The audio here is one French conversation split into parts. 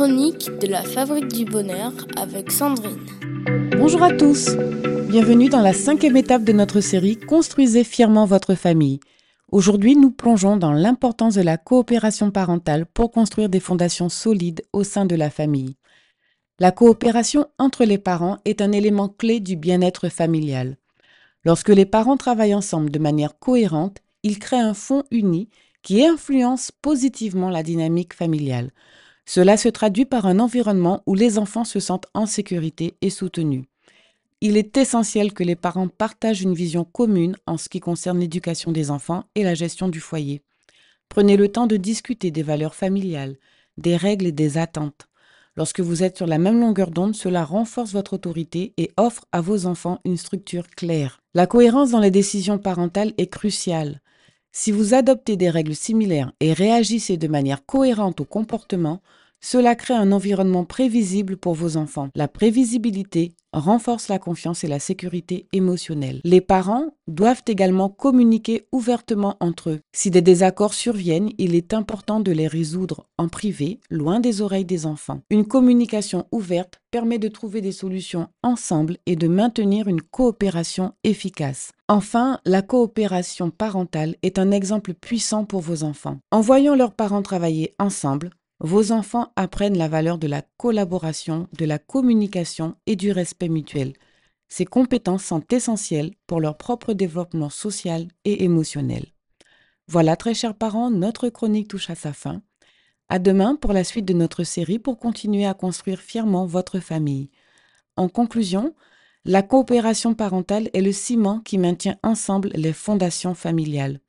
chroniques de la Fabrique du Bonheur avec Sandrine. Bonjour à tous, bienvenue dans la cinquième étape de notre série Construisez fièrement votre famille. Aujourd'hui, nous plongeons dans l'importance de la coopération parentale pour construire des fondations solides au sein de la famille. La coopération entre les parents est un élément clé du bien-être familial. Lorsque les parents travaillent ensemble de manière cohérente, ils créent un fond uni qui influence positivement la dynamique familiale. Cela se traduit par un environnement où les enfants se sentent en sécurité et soutenus. Il est essentiel que les parents partagent une vision commune en ce qui concerne l'éducation des enfants et la gestion du foyer. Prenez le temps de discuter des valeurs familiales, des règles et des attentes. Lorsque vous êtes sur la même longueur d'onde, cela renforce votre autorité et offre à vos enfants une structure claire. La cohérence dans les décisions parentales est cruciale. Si vous adoptez des règles similaires et réagissez de manière cohérente au comportement, cela crée un environnement prévisible pour vos enfants. La prévisibilité renforce la confiance et la sécurité émotionnelle. Les parents doivent également communiquer ouvertement entre eux. Si des désaccords surviennent, il est important de les résoudre en privé, loin des oreilles des enfants. Une communication ouverte permet de trouver des solutions ensemble et de maintenir une coopération efficace. Enfin, la coopération parentale est un exemple puissant pour vos enfants. En voyant leurs parents travailler ensemble, vos enfants apprennent la valeur de la collaboration, de la communication et du respect mutuel. Ces compétences sont essentielles pour leur propre développement social et émotionnel. Voilà, très chers parents, notre chronique touche à sa fin. À demain pour la suite de notre série pour continuer à construire fièrement votre famille. En conclusion, la coopération parentale est le ciment qui maintient ensemble les fondations familiales.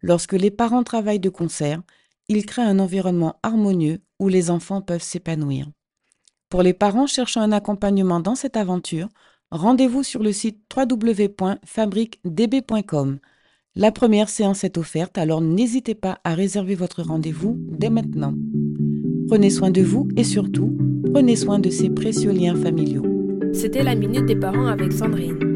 Lorsque les parents travaillent de concert, il crée un environnement harmonieux où les enfants peuvent s'épanouir. Pour les parents cherchant un accompagnement dans cette aventure, rendez-vous sur le site www.fabriquedb.com. La première séance est offerte, alors n'hésitez pas à réserver votre rendez-vous dès maintenant. Prenez soin de vous et surtout, prenez soin de ces précieux liens familiaux. C'était la Minute des Parents avec Sandrine.